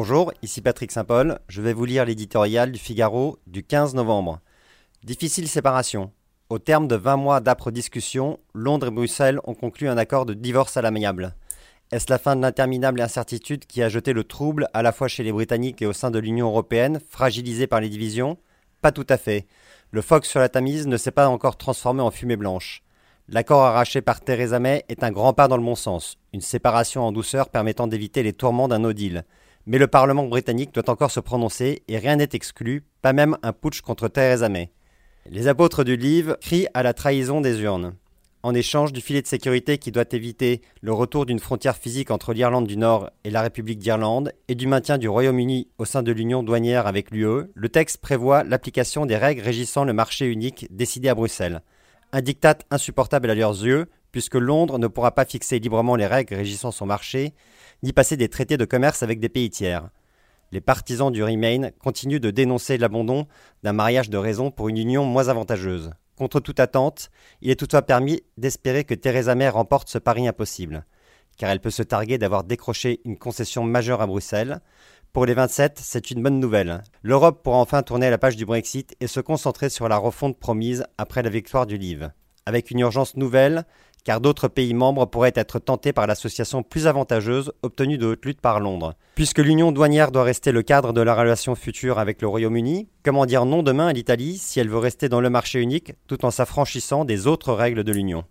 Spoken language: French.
Bonjour, ici Patrick Saint-Paul. Je vais vous lire l'éditorial du Figaro du 15 novembre. Difficile séparation. Au terme de 20 mois d'âpres discussions, Londres et Bruxelles ont conclu un accord de divorce à l'amiable. Est-ce la fin de l'interminable incertitude qui a jeté le trouble à la fois chez les Britanniques et au sein de l'Union européenne, fragilisée par les divisions? Pas tout à fait. Le phoque sur la Tamise ne s'est pas encore transformé en fumée blanche. L'accord arraché par Theresa May est un grand pas dans le bon sens, une séparation en douceur permettant d'éviter les tourments d'un no deal. Mais le Parlement britannique doit encore se prononcer et rien n'est exclu, pas même un putsch contre Theresa May. Les apôtres du livre crient à la trahison des urnes. En échange du filet de sécurité qui doit éviter le retour d'une frontière physique entre l'Irlande du Nord et la République d'Irlande et du maintien du Royaume-Uni au sein de l'union douanière avec l'UE, le texte prévoit l'application des règles régissant le marché unique décidé à Bruxelles. Un diktat insupportable à leurs yeux, puisque Londres ne pourra pas fixer librement les règles régissant son marché, ni passer des traités de commerce avec des pays tiers. Les partisans du Remain continuent de dénoncer l'abandon d'un mariage de raison pour une union moins avantageuse. Contre toute attente, il est toutefois permis d'espérer que Theresa May remporte ce pari impossible, car elle peut se targuer d'avoir décroché une concession majeure à Bruxelles. Pour les 27, c'est une bonne nouvelle. L'Europe pourra enfin tourner la page du Brexit et se concentrer sur la refonte promise après la victoire du Livre. Avec une urgence nouvelle, car d'autres pays membres pourraient être tentés par l'association plus avantageuse obtenue de haute lutte par Londres. Puisque l'union douanière doit rester le cadre de la relation future avec le Royaume-Uni, comment dire non demain à l'Italie si elle veut rester dans le marché unique tout en s'affranchissant des autres règles de l'Union?